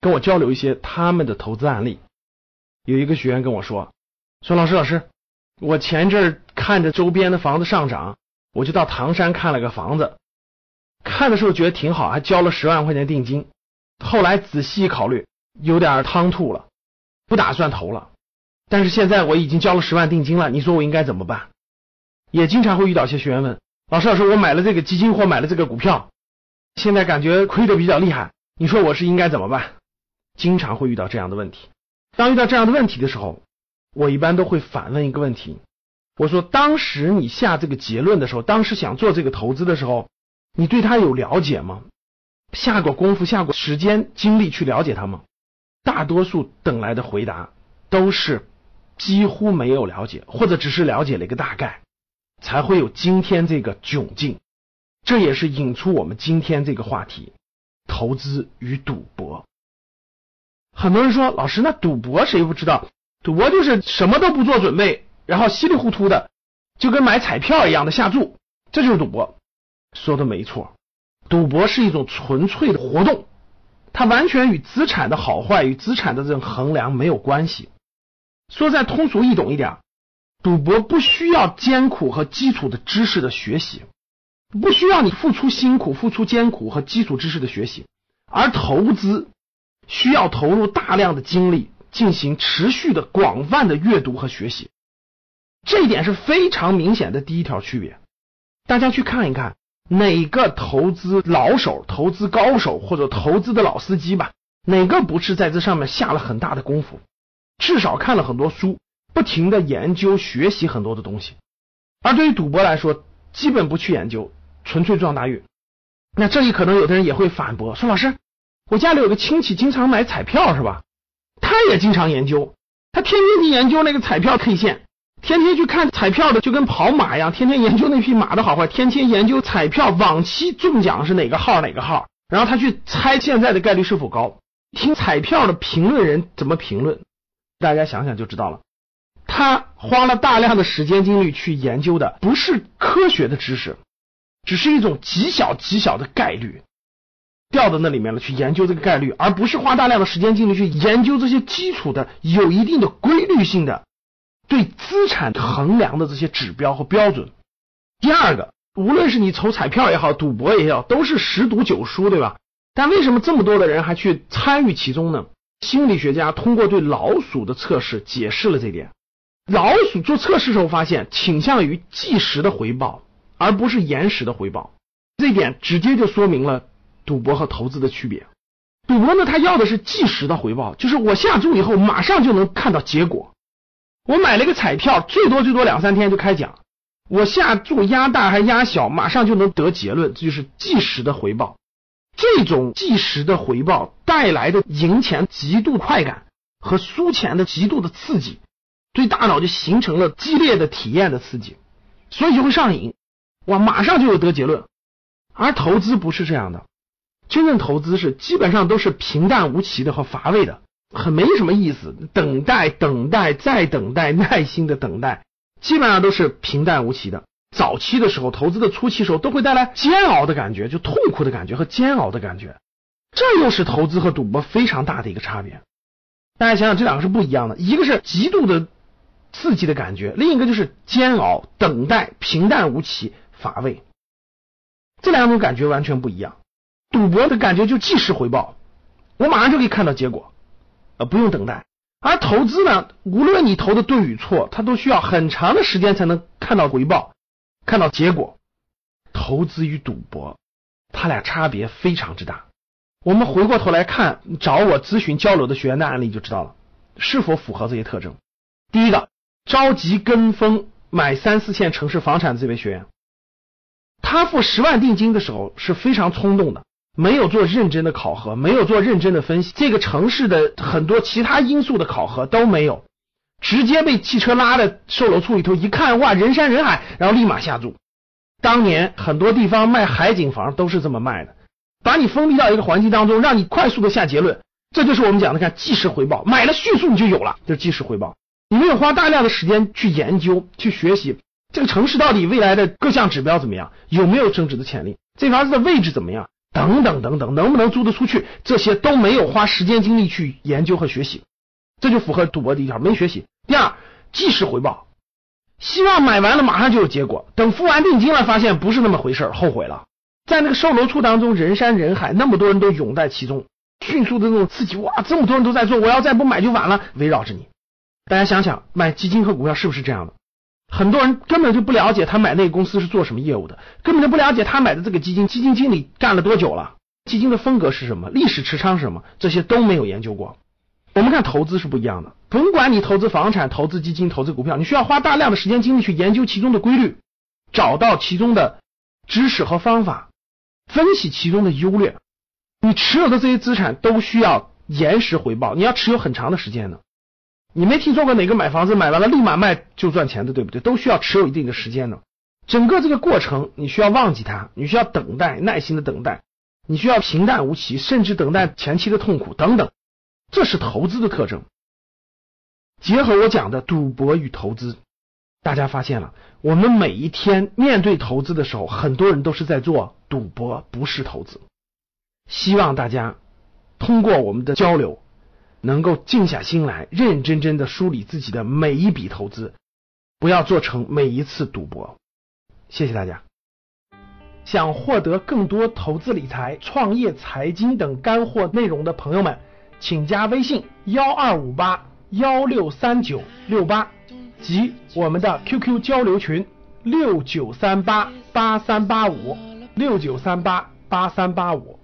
跟我交流一些他们的投资案例。有一个学员跟我说：“说老师，老师，我前阵儿看着周边的房子上涨，我就到唐山看了个房子。看的时候觉得挺好，还交了十万块钱定金。后来仔细考虑，有点汤吐了，不打算投了。但是现在我已经交了十万定金了，你说我应该怎么办？”也经常会遇到一些学员问：“老师，老师，我买了这个基金或买了这个股票，现在感觉亏的比较厉害，你说我是应该怎么办？”经常会遇到这样的问题。当遇到这样的问题的时候，我一般都会反问一个问题：我说，当时你下这个结论的时候，当时想做这个投资的时候，你对他有了解吗？下过功夫、下过时间、精力去了解他吗？大多数等来的回答都是几乎没有了解，或者只是了解了一个大概，才会有今天这个窘境。这也是引出我们今天这个话题：投资与赌博。很多人说，老师，那赌博谁不知道？赌博就是什么都不做准备，然后稀里糊涂的，就跟买彩票一样的下注，这就是赌博。说的没错，赌博是一种纯粹的活动，它完全与资产的好坏与资产的这种衡量没有关系。说再通俗易懂一点，赌博不需要艰苦和基础的知识的学习，不需要你付出辛苦、付出艰苦和基础知识的学习，而投资。需要投入大量的精力进行持续的广泛的阅读和学习，这一点是非常明显的第一条区别。大家去看一看哪个投资老手、投资高手或者投资的老司机吧，哪个不是在这上面下了很大的功夫，至少看了很多书，不停的研究学习很多的东西。而对于赌博来说，基本不去研究，纯粹撞大运。那这里可能有的人也会反驳说：“老师。”我家里有个亲戚经常买彩票，是吧？他也经常研究，他天天去研究那个彩票 K 线，天天去看彩票的，就跟跑马一样，天天研究那匹马的好坏，天天研究彩票往期中奖是哪个号哪个号，然后他去猜现在的概率是否高，听彩票的评论人怎么评论，大家想想就知道了。他花了大量的时间精力去研究的不是科学的知识，只是一种极小极小的概率。掉到那里面了，去研究这个概率，而不是花大量的时间精力去研究这些基础的、有一定的规律性的对资产衡量的这些指标和标准。第二个，无论是你筹彩票也好，赌博也好，都是十赌九输，对吧？但为什么这么多的人还去参与其中呢？心理学家通过对老鼠的测试解释了这点。老鼠做测试时候发现，倾向于即时的回报，而不是延时的回报。这一点直接就说明了。赌博和投资的区别，赌博呢，他要的是即时的回报，就是我下注以后马上就能看到结果。我买了一个彩票，最多最多两三天就开奖，我下注压大还压小，马上就能得结论，这就是即时的回报。这种即时的回报带来的赢钱极度快感和输钱的极度的刺激，对大脑就形成了激烈的体验的刺激，所以就会上瘾，哇，马上就有得结论。而投资不是这样的。真正投资是基本上都是平淡无奇的和乏味的，很没什么意思。等待，等待，再等待，耐心的等待，基本上都是平淡无奇的。早期的时候，投资的初期时候都会带来煎熬的感觉，就痛苦的感觉和煎熬的感觉。这又是投资和赌博非常大的一个差别。大家想想，这两个是不一样的，一个是极度的刺激的感觉，另一个就是煎熬、等待、平淡无奇、乏味。这两种感觉完全不一样。赌博的感觉就即时回报，我马上就可以看到结果，呃，不用等待。而投资呢，无论你投的对与错，它都需要很长的时间才能看到回报，看到结果。投资与赌博，它俩差别非常之大。我们回过头来看，找我咨询交流的学员的案例就知道了，是否符合这些特征。第一个，着急跟风买三四线城市房产的这位学员，他付十万定金的时候是非常冲动的。没有做认真的考核，没有做认真的分析，这个城市的很多其他因素的考核都没有，直接被汽车拉的售楼处里头一看，哇，人山人海，然后立马下注。当年很多地方卖海景房都是这么卖的，把你封闭到一个环境当中，让你快速的下结论，这就是我们讲的看即时回报，买了迅速你就有了，就是即时回报。你没有花大量的时间去研究、去学习这个城市到底未来的各项指标怎么样，有没有增值的潜力，这房子的位置怎么样，等等等等，能不能租得出去，这些都没有花时间精力去研究和学习，这就符合赌博第一条，没学习。第二，即时回报。希望买完了马上就有结果，等付完定金了，发现不是那么回事后悔了。在那个售楼处当中，人山人海，那么多人都涌在其中，迅速的那种刺激，哇，这么多人都在做，我要再不买就晚了，围绕着你。大家想想，买基金和股票是不是这样的？很多人根本就不了解他买那个公司是做什么业务的，根本就不了解他买的这个基金，基金经理干了多久了，基金的风格是什么，历史持仓是什么，这些都没有研究过。我们看投资是不一样的。甭管你投资房产、投资基金、投资股票，你需要花大量的时间精力去研究其中的规律，找到其中的知识和方法，分析其中的优劣。你持有的这些资产都需要延时回报，你要持有很长的时间的。你没听说过哪个买房子买完了立马卖就赚钱的，对不对？都需要持有一定的时间的。整个这个过程你需要忘记它，你需要等待，耐心的等待，你需要平淡无奇，甚至等待前期的痛苦等等，这是投资的特征。结合我讲的赌博与投资，大家发现了，我们每一天面对投资的时候，很多人都是在做赌博，不是投资。希望大家通过我们的交流，能够静下心来，认认真真的梳理自己的每一笔投资，不要做成每一次赌博。谢谢大家。想获得更多投资理财、创业、财经等干货内容的朋友们，请加微信幺二五八。幺六三九六八及我们的 QQ 交流群六九三八八三八五六九三八八三八五。